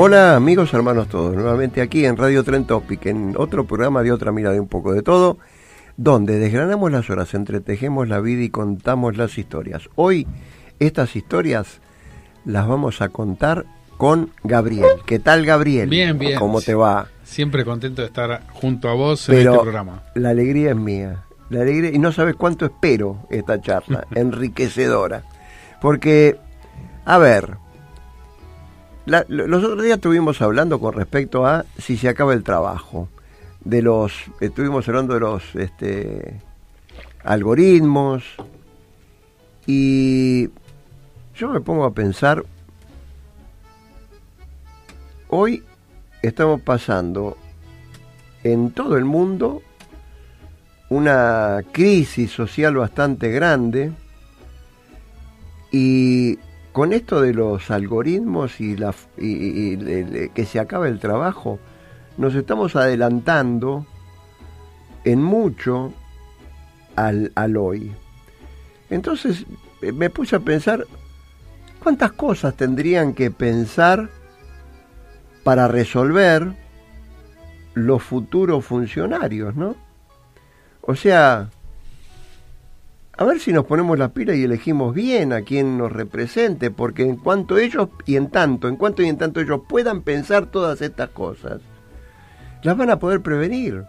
Hola amigos, hermanos todos, nuevamente aquí en Radio Tren Topic, en otro programa de otra mirada de un poco de todo, donde desgranamos las horas, entretejemos la vida y contamos las historias. Hoy estas historias las vamos a contar con Gabriel. ¿Qué tal Gabriel? Bien, bien. ¿Cómo te va? Siempre contento de estar junto a vos en este programa. La alegría es mía. La alegría, y no sabes cuánto espero esta charla, enriquecedora. Porque, a ver, los otros días estuvimos hablando con respecto a si se acaba el trabajo. De los, estuvimos hablando de los este, algoritmos. Y yo me pongo a pensar, hoy estamos pasando en todo el mundo una crisis social bastante grande y con esto de los algoritmos y, que se acaba el trabajo, nos estamos adelantando en mucho al, al hoy. Entonces eh, me puse a pensar cuántas cosas tendrían que pensar para resolver los futuros funcionarios, ¿no? O sea, a ver si nos ponemos la pila y elegimos bien a quien nos represente, porque en cuanto ellos y en tanto, en cuanto y en tanto ellos puedan pensar todas estas cosas, las van a poder prevenir.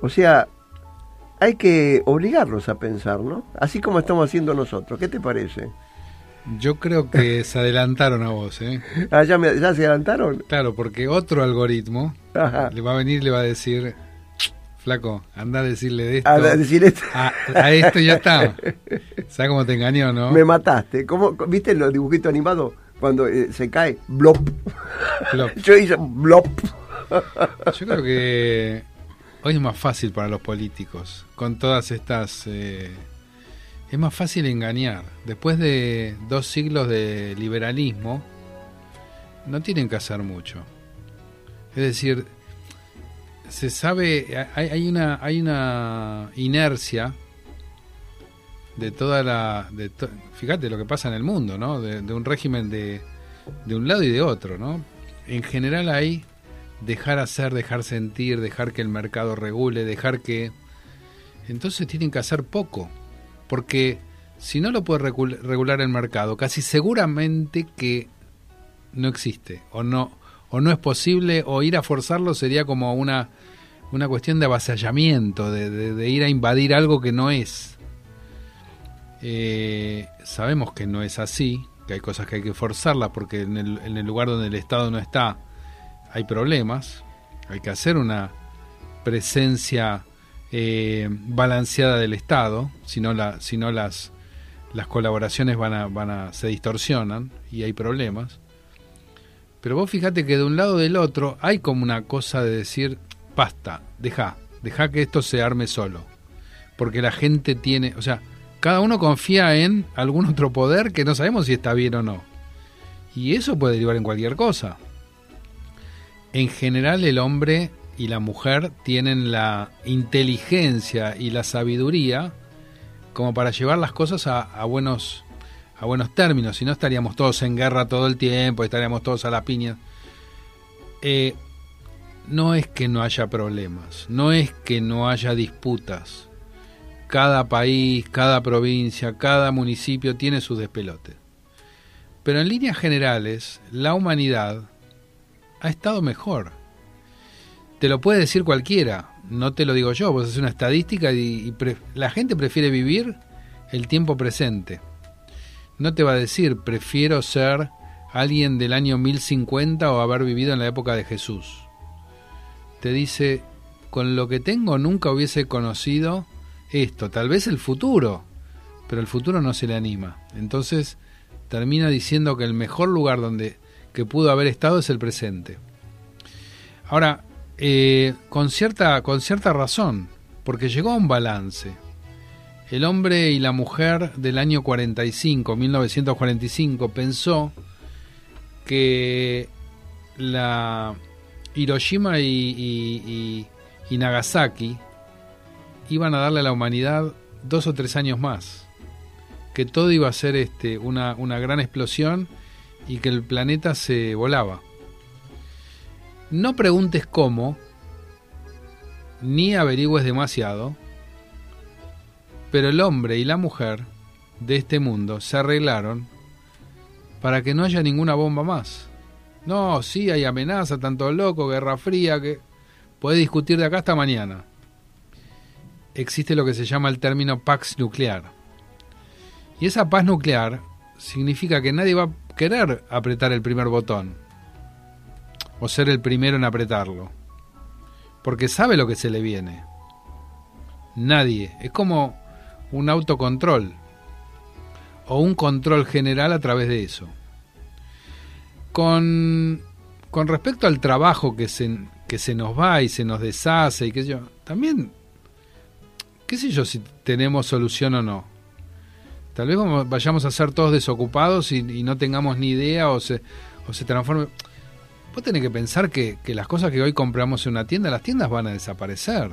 O sea, hay que obligarlos a pensar, ¿no? Así como estamos haciendo nosotros. ¿Qué te parece? Yo creo que se adelantaron a vos, ¿eh? Ah, ¿ya, se adelantaron? Claro, porque otro algoritmo le va a venir y le va a decir, Flaco, anda a decirle de esto. A, decirle esto. A, esto ya está. ¿Sabes cómo te engañó, no? Me mataste. ¿Cómo, ¿Viste los dibujitos animados? Cuando eh, se cae, blop. Yo hice blop. Yo creo que hoy es más fácil para los políticos. Con todas estas. Eh, es más fácil engañar. Después de dos siglos de liberalismo, no tienen que hacer mucho. Es decir, se sabe, hay, una, hay una inercia de toda la... De fíjate lo que pasa en el mundo, ¿no? De, un régimen de, de un lado y de otro, ¿no? En general hay dejar hacer, dejar sentir, dejar que el mercado regule, dejar que... Entonces tienen que hacer poco, porque si no lo puede regular el mercado, casi seguramente que no existe o no o no es posible o ir a forzarlo sería como una una cuestión de avasallamiento, de, ir a invadir algo que no es. Eh, sabemos que no es así, que hay cosas que hay que forzarlas porque en el, en el lugar donde el Estado no está hay problemas, hay que hacer una presencia eh, balanceada del Estado, si no, la, si no las, las colaboraciones van a, van a, se distorsionan y hay problemas. Pero vos fíjate que de un lado del otro hay como una cosa de decir, basta, deja, deja que esto se arme solo. Porque la gente tiene, o sea, cada uno confía en algún otro poder que no sabemos si está bien o no. Y eso puede derivar en cualquier cosa. en general el hombre y la mujer tienen la inteligencia y la sabiduría como para llevar las cosas a, buenos a buenos términos, si no estaríamos todos en guerra todo el tiempo, estaríamos todos a la piña. Eh, no es que no haya problemas, no es que no haya disputas. Cada país, cada provincia, cada municipio tiene sus despelotes. Pero en líneas generales, la humanidad ha estado mejor. Te lo puede decir cualquiera, no te lo digo yo, vos haces una estadística y, la gente prefiere vivir el tiempo presente. No te va a decir, prefiero ser alguien del año 1050 o haber vivido en la época de Jesús. Te dice, con lo que tengo nunca hubiese conocido esto, tal vez el futuro, pero el futuro no se le anima. Entonces termina diciendo que el mejor lugar donde que pudo haber estado es el presente. Ahora, eh, con, cierta, con cierta razón, porque llegó a un balance. El hombre y la mujer del año 45, 1945, pensó que la Hiroshima y, Nagasaki iban a darle a la humanidad dos o tres años más, que todo iba a ser este, una, una gran explosión y que el planeta se volaba. No preguntes cómo, ni averigües demasiado, pero el hombre y la mujer de este mundo se arreglaron para que no haya ninguna bomba más. No, sí hay amenaza, tanto loco, guerra fría, que puede discutir de acá hasta mañana. Existe lo que se llama el término pax nuclear. Y esa paz nuclear significa que nadie va a querer apretar el primer botón o ser el primero en apretarlo. Porque sabe lo que se le viene. Nadie. Es como un autocontrol. O un control general a través de eso. Con, con respecto al trabajo que se, que se nos va y se nos deshace y que yo, también, qué sé yo si tenemos solución o no. Tal vez vayamos a ser todos desocupados y, y no tengamos ni idea o se, o se transforme vos tenés que pensar que, las cosas que hoy compramos en una tienda, las tiendas van a desaparecer.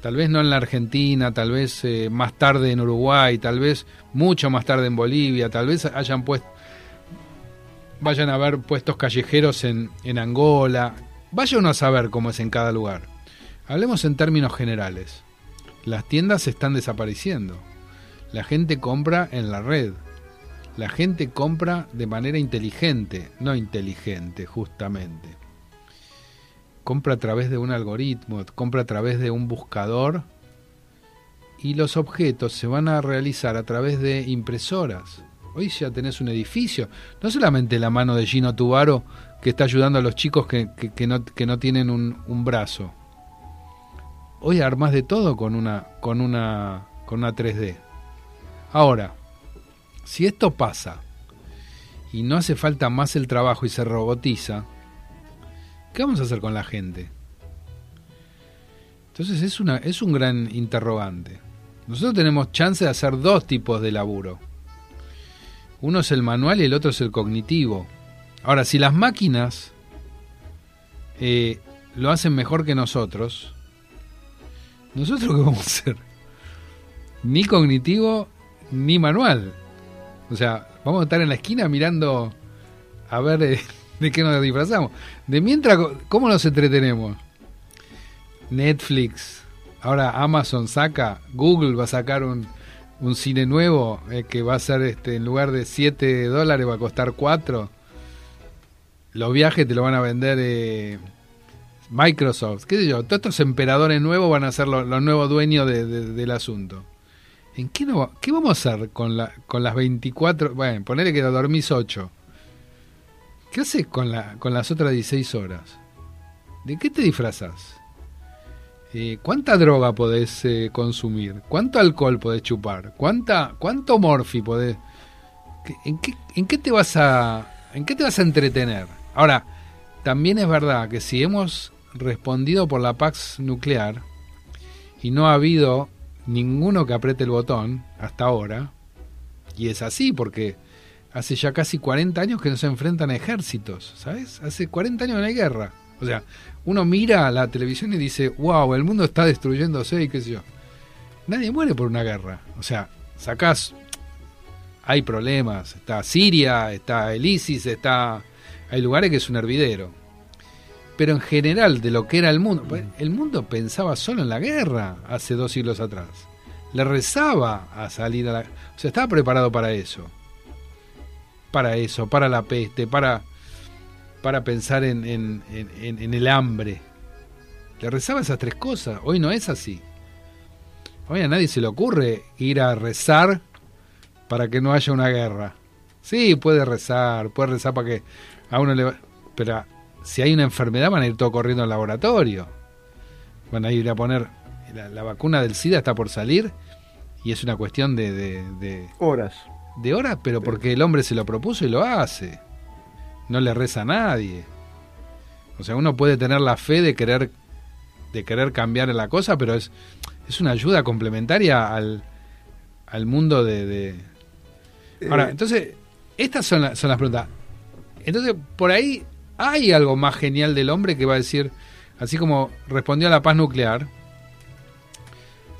Tal vez no en la Argentina, tal vez eh, más tarde en Uruguay, tal vez mucho más tarde en Bolivia, tal vez hayan puesto, vayan a haber puestos callejeros en, en Angola. Vaya uno a saber cómo es en cada lugar. Hablemos en términos generales. Las tiendas están desapareciendo. La gente compra en la red. La gente compra de manera inteligente, no inteligente justamente. Compra a través de un algoritmo, compra a través de un buscador y los objetos se van a realizar a través de impresoras. Hoy ya tenés un edificio, no solamente la mano de Gino Tubaro que está ayudando a los chicos que, no, que no, tienen un, brazo. Hoy armás de todo con una, con una, con una 3D. Ahora, si esto pasa y no hace falta más el trabajo y se robotiza, ¿qué vamos a hacer con la gente? Entonces es, una, es un gran interrogante. Nosotros tenemos chance de hacer dos tipos de laburo. Uno es el manual y el otro es el cognitivo. Ahora, si las máquinas eh, lo hacen mejor que nosotros, ¿nosotros qué vamos a hacer? Ni cognitivo ni manual. O sea, vamos a estar en la esquina mirando a ver eh, de qué nos disfrazamos. De mientras, ¿cómo nos entretenemos? Netflix, ahora Amazon saca, Google va a sacar un, un cine nuevo eh, que va a ser este en lugar de 7 dólares va a costar 4. Los viajes te lo van a vender eh, Microsoft, qué sé yo, todos estos emperadores nuevos van a ser los, nuevos dueños del asunto. ¿En qué, no, qué vamos a hacer con, la, con las 24? Bueno, ponele que dormís 8. ¿Qué haces con, la, con las otras 16 horas? ¿De qué te disfrazas? Eh, ¿Cuánta droga podés eh, consumir? ¿Cuánto alcohol podés chupar? ¿Cuánta, ¿Cuánto morfi podés...? ¿En qué, ¿En qué te vas a... ¿En qué te vas a entretener? Ahora, también es verdad que si hemos respondido por la Pax nuclear y no ha habido ninguno que apriete el botón hasta ahora. Y es así porque hace ya casi 40 años que no se enfrentan ejércitos, ¿sabes? Hace 40 años no hay guerra. O sea, uno mira la televisión y dice, wow, el mundo está destruyéndose y qué sé yo. Nadie muere por una guerra. O sea, sacás, hay problemas. Está Siria, está el ISIS, está... Hay lugares que es un hervidero. Pero en general, de lo que era el mundo, pues, el mundo pensaba solo en la guerra hace dos siglos atrás. Le rezaba a salir a la... O sea, estaba preparado para eso. Para eso, para la peste, para para pensar en, en, en, el hambre. Le rezaba esas tres cosas. Hoy no es así. Hoy a nadie se le ocurre ir a rezar para que no haya una guerra. Sí, puede rezar, puede rezar para que a uno le... Pero si hay una enfermedad van a ir todo corriendo al laboratorio. Van a ir a poner... La, vacuna del SIDA está por salir y es una cuestión de, de... Horas. De horas, pero porque el hombre se lo propuso y lo hace no le reza a nadie. O sea, uno puede tener la fe de querer de querer cambiar la cosa, pero es, es una ayuda complementaria al, al mundo de... Ahora, eh. entonces, estas son, son las preguntas. Entonces, por ahí hay algo más genial del hombre que va a decir, así como respondió a la paz nuclear,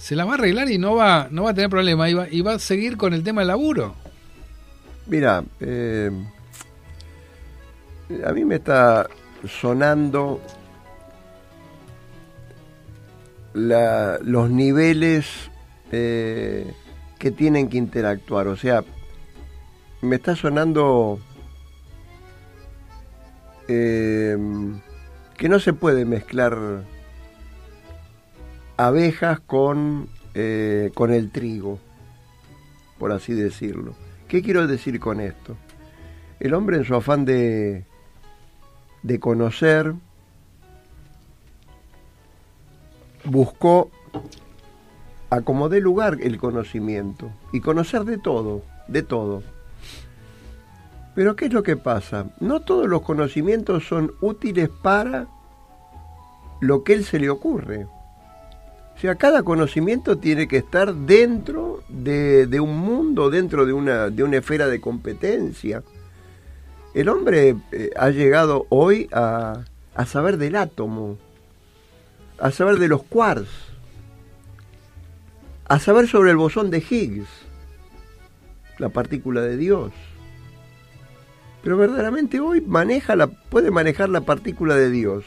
se la va a arreglar y no va, no va a tener problema y va, y va a seguir con el tema del laburo. Mira, eh, a mí me está sonando los niveles eh, que tienen que interactuar. O sea, me está sonando em, que no se puede mezclar abejas con, eh, con el trigo, por así decirlo. ¿Qué quiero decir con esto? El hombre en su afán de, de conocer, buscó a como dé lugar el conocimiento y conocer de todo, de todo. Pero ¿qué es lo que pasa? No todos los conocimientos son útiles para lo que él se le ocurre. O sea, cada conocimiento tiene que estar dentro de, un mundo, dentro de una, de una esfera de competencia. El hombre eh, ha llegado hoy a, saber del átomo, a saber de los quarks, a saber sobre el bosón de Higgs, la partícula de Dios. Pero verdaderamente hoy maneja la, puede manejar la partícula de Dios,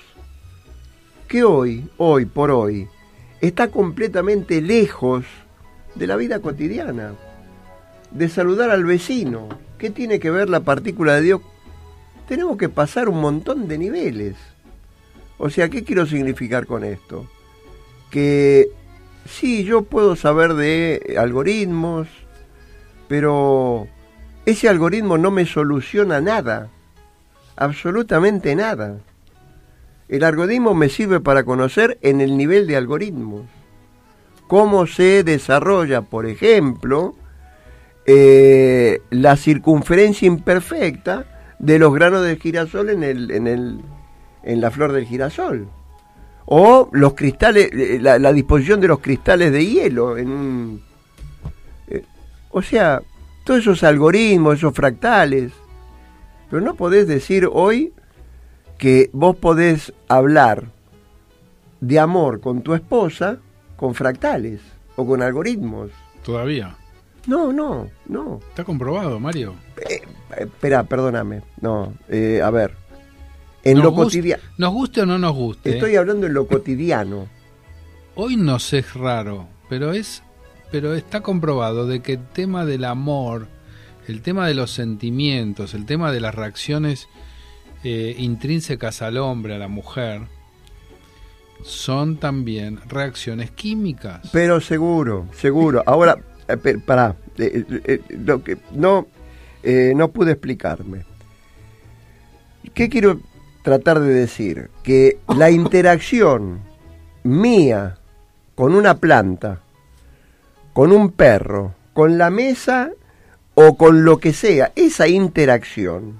que hoy, hoy por hoy, está completamente lejos de la vida cotidiana, de saludar al vecino. ¿Qué tiene que ver la partícula de Dios tenemos que pasar un montón de niveles. O sea, ¿qué quiero significar con esto? Que sí, yo puedo saber de algoritmos, pero ese algoritmo no me soluciona nada, absolutamente nada. El algoritmo me sirve para conocer en el nivel de algoritmos cómo se desarrolla, por ejemplo, eh, la circunferencia imperfecta de los granos del girasol en, el, en, el, en la flor del girasol. O los cristales, eh, la, disposición de los cristales de hielo en. Eh, o sea, todos esos algoritmos, esos fractales. Pero no podés decir hoy que vos podés hablar de amor con tu esposa con fractales o con algoritmos. Todavía. No, no, no. Está comprobado, Mario. Eh, espera, perdóname. No, eh, a ver. En lo cotidiano. Nos guste o no nos guste. Estoy hablando en lo cotidiano. Hoy no sé, es raro, pero es, pero está comprobado de que el tema del amor, el tema de los sentimientos, el tema de las reacciones eh, intrínsecas al hombre, a la mujer, son también reacciones químicas. Pero seguro, seguro. Ahora, eh, para, eh, eh, lo que no, no pude explicarme. ¿Qué quiero tratar de decir? Que la interacción mía con una planta, con un perro, con la mesa o con lo que sea, esa interacción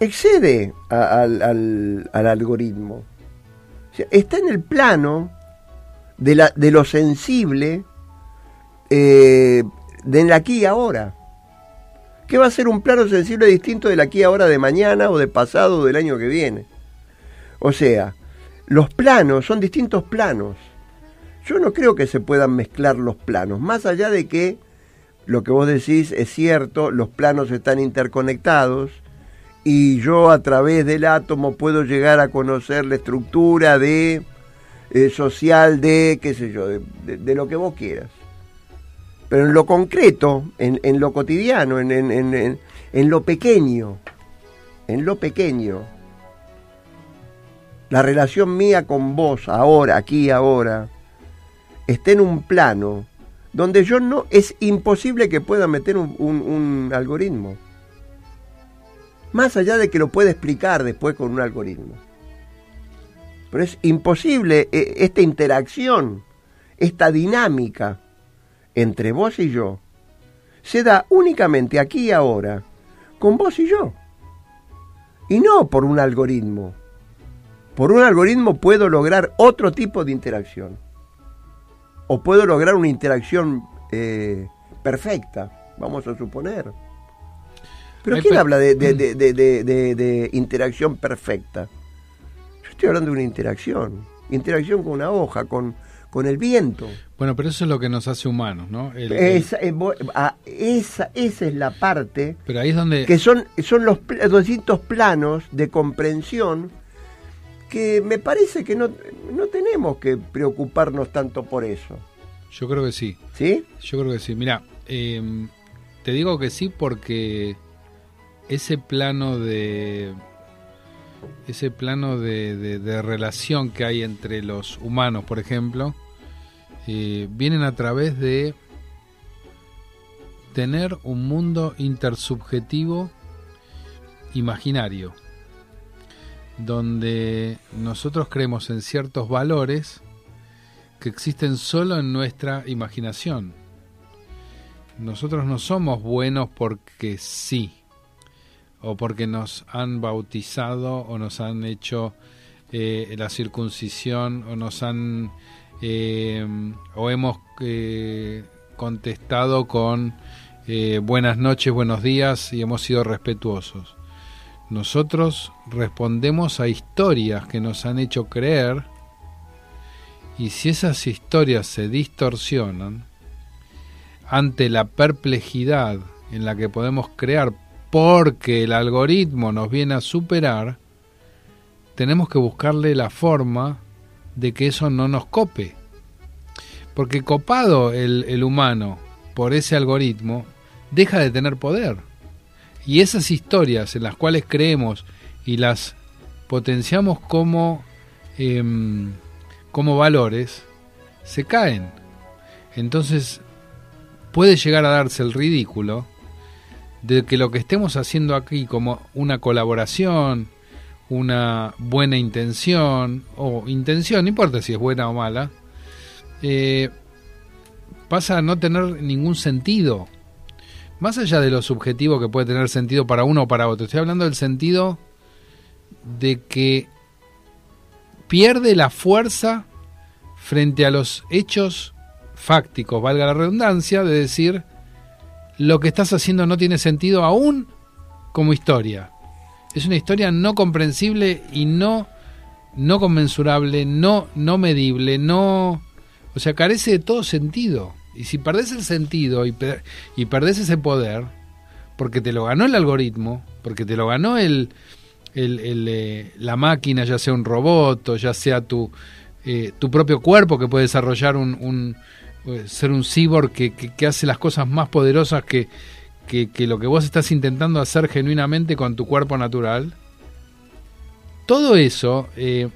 Excede a- al, al- al algoritmo. Está en el plano de, la, de lo sensible eh, del aquí y ahora. ¿Qué va a ser un plano sensible distinto del aquí y ahora de mañana o de pasado o del año que viene? O sea, los planos son distintos planos. Yo no creo que se puedan mezclar los planos, más allá de que lo que vos decís es cierto, los planos están interconectados y yo a través del átomo puedo llegar a conocer la estructura de eh, social de, qué sé yo, de, lo que vos quieras. Pero en lo concreto, en, en lo cotidiano, en, en- en- lo pequeño, en lo pequeño, la relación mía con vos, ahora, aquí, ahora, está en un plano donde yo no, es imposible que pueda meter un- un algoritmo. Más allá de que lo pueda explicar después con un algoritmo. Pero es imposible eh, esta interacción, esta dinámica entre vos y yo, se da únicamente aquí y ahora, con vos y yo. Y no por un algoritmo. Por un algoritmo puedo lograr otro tipo de interacción. O puedo lograr una interacción eh, perfecta, vamos a suponer. Pero Ay, ¿quién pero- habla de, de- de- de- interacción perfecta? Yo estoy hablando de una interacción. Interacción con una hoja, con, con el viento. Bueno, pero eso es lo que nos hace humanos, ¿no? El- el- Esa, eh, ah, esa, esa es la parte pero ahí es donde... que son, son los, los distintos planos de comprensión que me parece que no, no tenemos que preocuparnos tanto por eso. Yo creo que sí. ¿Sí? Yo creo que sí. Mira, eh, te digo que sí porque ese plano de ese plano de, relación que hay entre los humanos, por ejemplo, eh, vienen a través de tener un mundo intersubjetivo imaginario, donde nosotros creemos en ciertos valores que existen solo en nuestra imaginación. Nosotros no somos buenos porque sí, o porque nos han bautizado, o nos han hecho eh, la circuncisión, o nos han, eh, o hemos eh, contestado con buenas noches, buenos días, y hemos sido respetuosos. Nosotros respondemos a historias que nos han hecho creer y si esas historias se distorsionan ante la perplejidad en la que podemos crear porque el algoritmo nos viene a superar, tenemos que buscarle la forma de que eso no nos cope. Porque copado el, el humano por ese algoritmo, deja de tener poder. Y esas historias en las cuales creemos y las potenciamos como, em, como valores, se caen. Entonces puede llegar a darse el ridículo de que lo que estemos haciendo aquí como una colaboración, una buena intención, o intención, no importa si es buena o mala, eh, pasa a no tener ningún sentido. Más allá de lo subjetivo que puede tener sentido para uno o para otro, estoy hablando del sentido de que pierde la fuerza frente a los hechos fácticos, valga la redundancia, de decir lo que estás haciendo no tiene sentido aún como historia. Es una historia no comprensible y no, no conmensurable, no, no medible, no... O sea, carece de todo sentido. Y si perdés el sentido y, y perdés ese poder, porque te lo ganó el algoritmo, porque te lo ganó el, el, eh, la máquina, ya sea un robot o ya sea tu, eh, tu propio cuerpo que puede desarrollar un, ser un cyborg que, que, hace las cosas más poderosas que, que, lo que vos estás intentando hacer genuinamente con tu cuerpo natural, todo eso te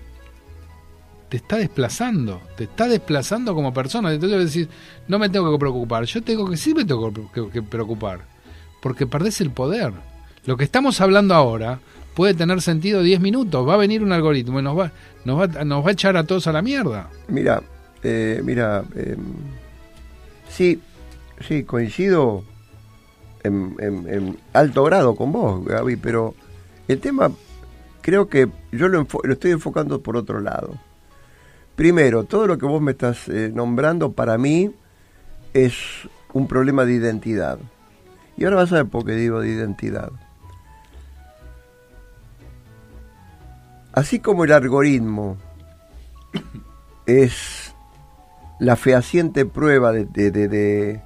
está desplazando, te está desplazando como persona. Entonces decir, no me tengo que preocupar, yo tengo que sí me tengo que preocupar, porque perdés el poder. Lo que estamos hablando ahora puede tener sentido 10 minutos. Va a venir un algoritmo y nos va, nos va, nos va a echar a todos a la mierda. Mira, eh, mira, eh, sí, sí, coincido en, alto grado con vos, Gaby, pero el tema creo que yo lo, lo estoy enfocando por otro lado. Primero, todo lo que vos me estás eh, nombrando para mí es un problema de identidad. Y ahora vas a ver por qué digo de identidad. Así como el algoritmo es la fehaciente prueba de,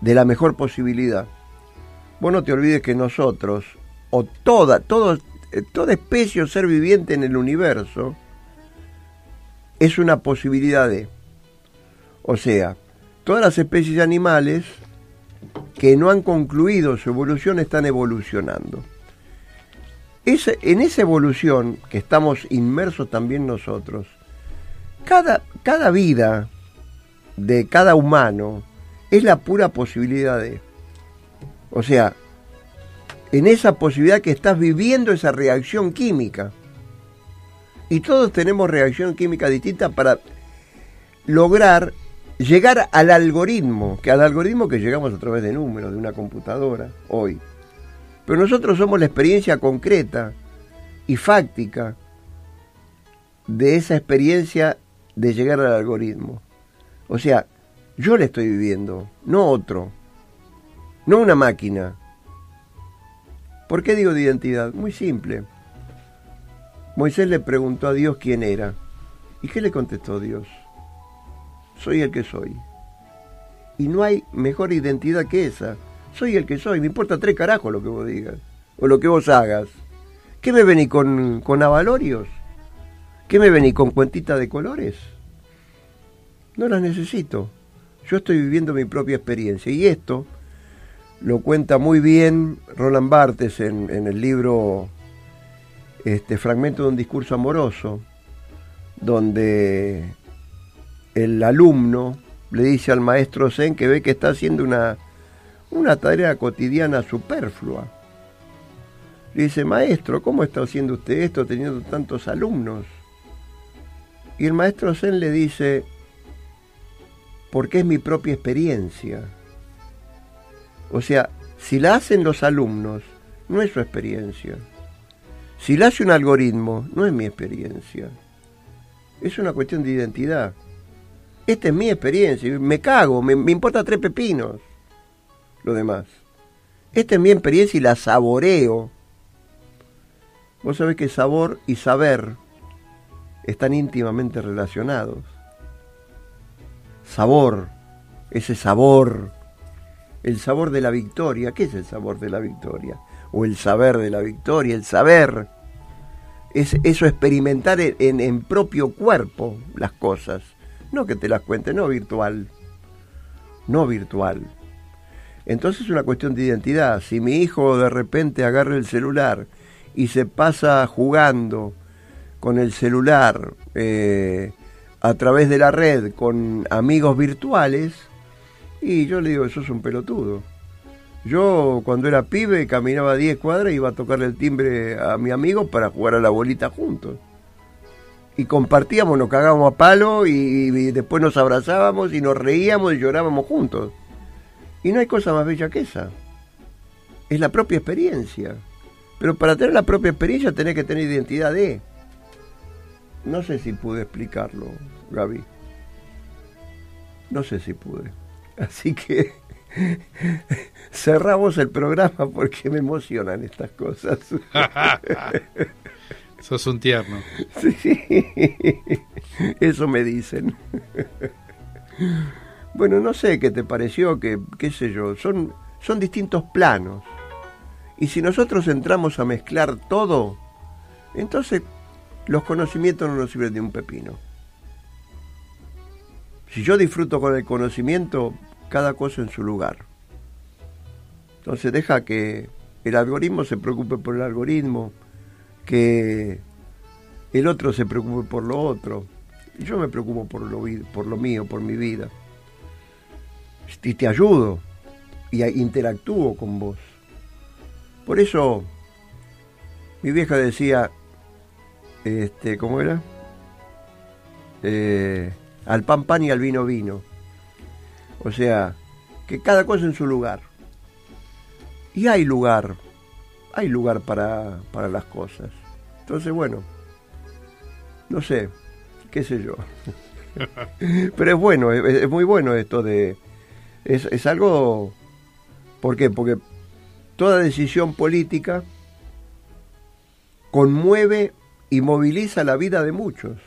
la mejor posibilidad, vos no te olvides que nosotros, o toda, eh, toda especie o ser viviente en el universo, es una posibilidad de. O sea, todas las especies animales que no han concluido su evolución están evolucionando en esa evolución que estamos inmersos también nosotros, cada, cada vida de cada humano es la pura posibilidad de... O sea, en esa posibilidad que estás viviendo esa reacción química. Y todos tenemos reacción química distinta para lograr llegar al algoritmo, que al algoritmo que llegamos a través de números, de una computadora, hoy. Pero nosotros somos la experiencia concreta y fáctica de esa experiencia de llegar al algoritmo. O sea, yo le estoy viviendo, no otro, no una máquina. ¿Por qué digo de identidad? Muy simple. Moisés le preguntó a Dios quién era. ¿Y qué le contestó Dios? Soy el que soy. Y no hay mejor identidad que esa soy el que soy, me importa tres carajos lo que vos digas, o lo que vos hagas. ¿Qué me venís con, con avalorios? ¿Qué me venís con cuentitas de colores? No las necesito. Yo estoy viviendo mi propia experiencia. Y esto lo cuenta muy bien Roland Barthes en, en el libro este fragmento de un discurso amoroso, donde el alumno le dice al maestro Zen que ve que está haciendo una una tarea cotidiana superflua. Le dice, maestro, ¿cómo está haciendo usted esto teniendo tantos alumnos? Y el maestro Zen le dice, porque es mi propia experiencia. O sea, si la hacen los alumnos, no es su experiencia. Si la hace un algoritmo, no es mi experiencia. Es una cuestión de identidad. Esta es mi experiencia. Me cago, me, importa tres pepinos lo demás. Esta es mi experiencia y la saboreo. Vos sabés que sabor y saber están íntimamente relacionados. Sabor, ese sabor, el sabor de la victoria. ¿Qué es el sabor de la victoria? O el saber de la victoria, el saber. Es eso experimentar en, en propio cuerpo las cosas. No que te las cuente, no virtual. No virtual. Entonces es una cuestión de identidad. Si mi hijo de repente agarra el celular y se pasa jugando con el celular eh, a través de la red con amigos virtuales, y yo le digo, eso es un pelotudo. Yo cuando era pibe caminaba 10 cuadras y iba a tocarle el timbre a mi amigo para jugar a la bolita juntos. Y compartíamos, nos cagábamos a palo y después nos abrazábamos y nos reíamos y llorábamos juntos. Y no hay cosa más bella que esa. Es la propia experiencia. Pero para tener la propia experiencia tenés que tener identidad de. No sé si pude explicarlo, Gaby. No sé si pude. Así que cerramos el programa porque me emocionan estas cosas. Sos un tierno. Sí, eso me dicen. Bueno, no sé qué te pareció, que, qué sé yo, son, son distintos planos. Y si nosotros entramos a mezclar todo, entonces los conocimientos no nos sirven de un pepino. Si yo disfruto con el conocimiento, cada cosa en su lugar. Entonces deja que el algoritmo se preocupe por el algoritmo, que el otro se preocupe por lo otro. Y yo me preocupo por lo, por lo mío, por mi vida. Y te ayudo y interactúo con vos. Por eso mi vieja decía, este, ¿cómo era? Eh, al pan pan y al vino vino. O sea, que cada cosa en su lugar. Y hay lugar, hay lugar para, para las cosas. Entonces, bueno, no sé, qué sé yo. Pero es bueno, es, muy bueno esto de... Es, es algo... ¿Por qué? Porque toda decisión política conmueve y moviliza la vida de muchos,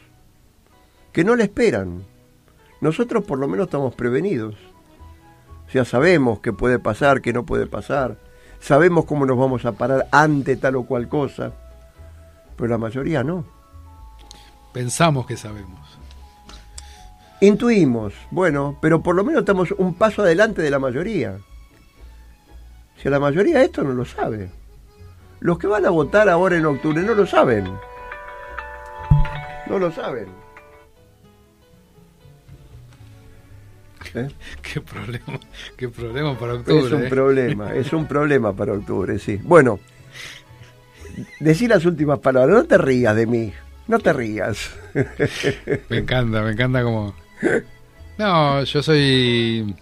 que no le esperan. Nosotros por lo menos estamos prevenidos. O sea, sabemos qué puede pasar, qué no puede pasar. Sabemos cómo nos vamos a parar ante tal o cual cosa. Pero la mayoría no. Pensamos que sabemos. Intuimos, bueno, pero por lo menos estamos un paso adelante de la mayoría. Si la mayoría esto no lo sabe. Los que van a votar ahora en octubre no lo saben. No lo saben. ¿Eh? ¿Qué problema, qué problema para octubre. Es un ¿eh? problema, es un problema para octubre, sí. Bueno, decí las últimas palabras, no te rías de mí, no te rías. Me encanta, me encanta como... No, yo soy...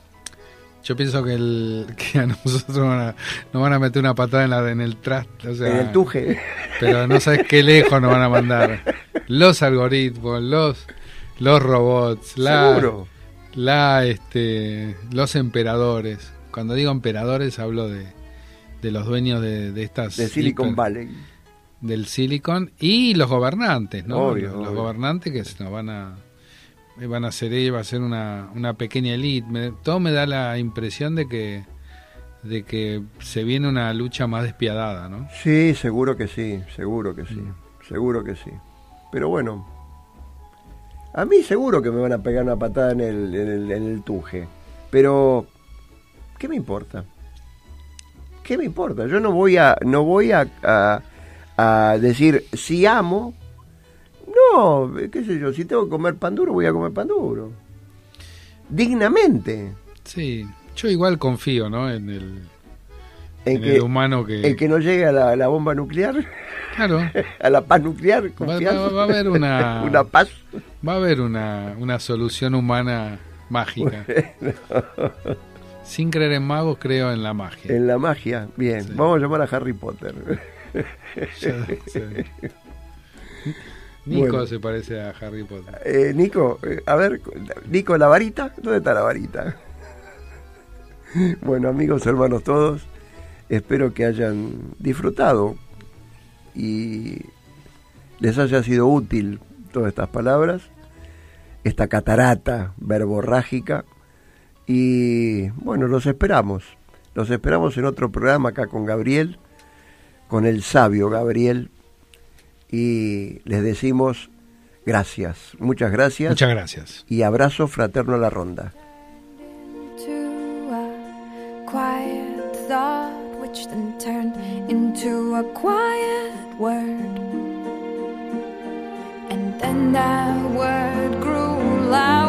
Yo pienso que, el, que a nosotros nos van a, meter una patada en, la, en el traste. O sea, en el tuje. Pero no sabes qué lejos nos van a mandar. Los algoritmos, los, los robots, la... Seguro la este los emperadores cuando digo emperadores hablo de, de los dueños de, de estas de Silicon Valley del Silicon y los gobernantes no los, gobernantes que nos van a van a ser va a ser una, una pequeña elite todo me da la impresión de que de que se viene una lucha más despiadada no sí seguro que sí seguro que sí seguro que sí pero bueno a mí seguro que me van a pegar una patada en el, en el, tuje. Pero, ¿qué me importa? ¿Qué me importa? Yo no voy a, no voy a, a, decir si amo. No, qué sé yo, si tengo que comer pan duro, voy a comer pan duro. Dignamente. Sí, yo igual confío, ¿no? En el, en, el humano que... El que no llegue a la, la bomba nuclear. Claro. a la paz nuclear, va, a haber una... una paz. Va a haber una, una solución humana mágica. Sin creer en magos, creo en la magia. En la magia, bien. Vamos a llamar a Harry Potter. Nico se parece a Harry Potter. Eh, Nico, eh, a ver, Nico, ¿la varita? ¿Dónde está la varita? bueno, amigos, hermanos todos, espero que hayan disfrutado y les haya sido útil todas estas palabras, esta catarata verborrágica. Y bueno, los esperamos. Los esperamos en otro programa acá con Gabriel, con el sabio Gabriel. Y les decimos gracias, muchas gracias. Muchas gracias. Y abrazo fraterno a la ronda. And that word grew louder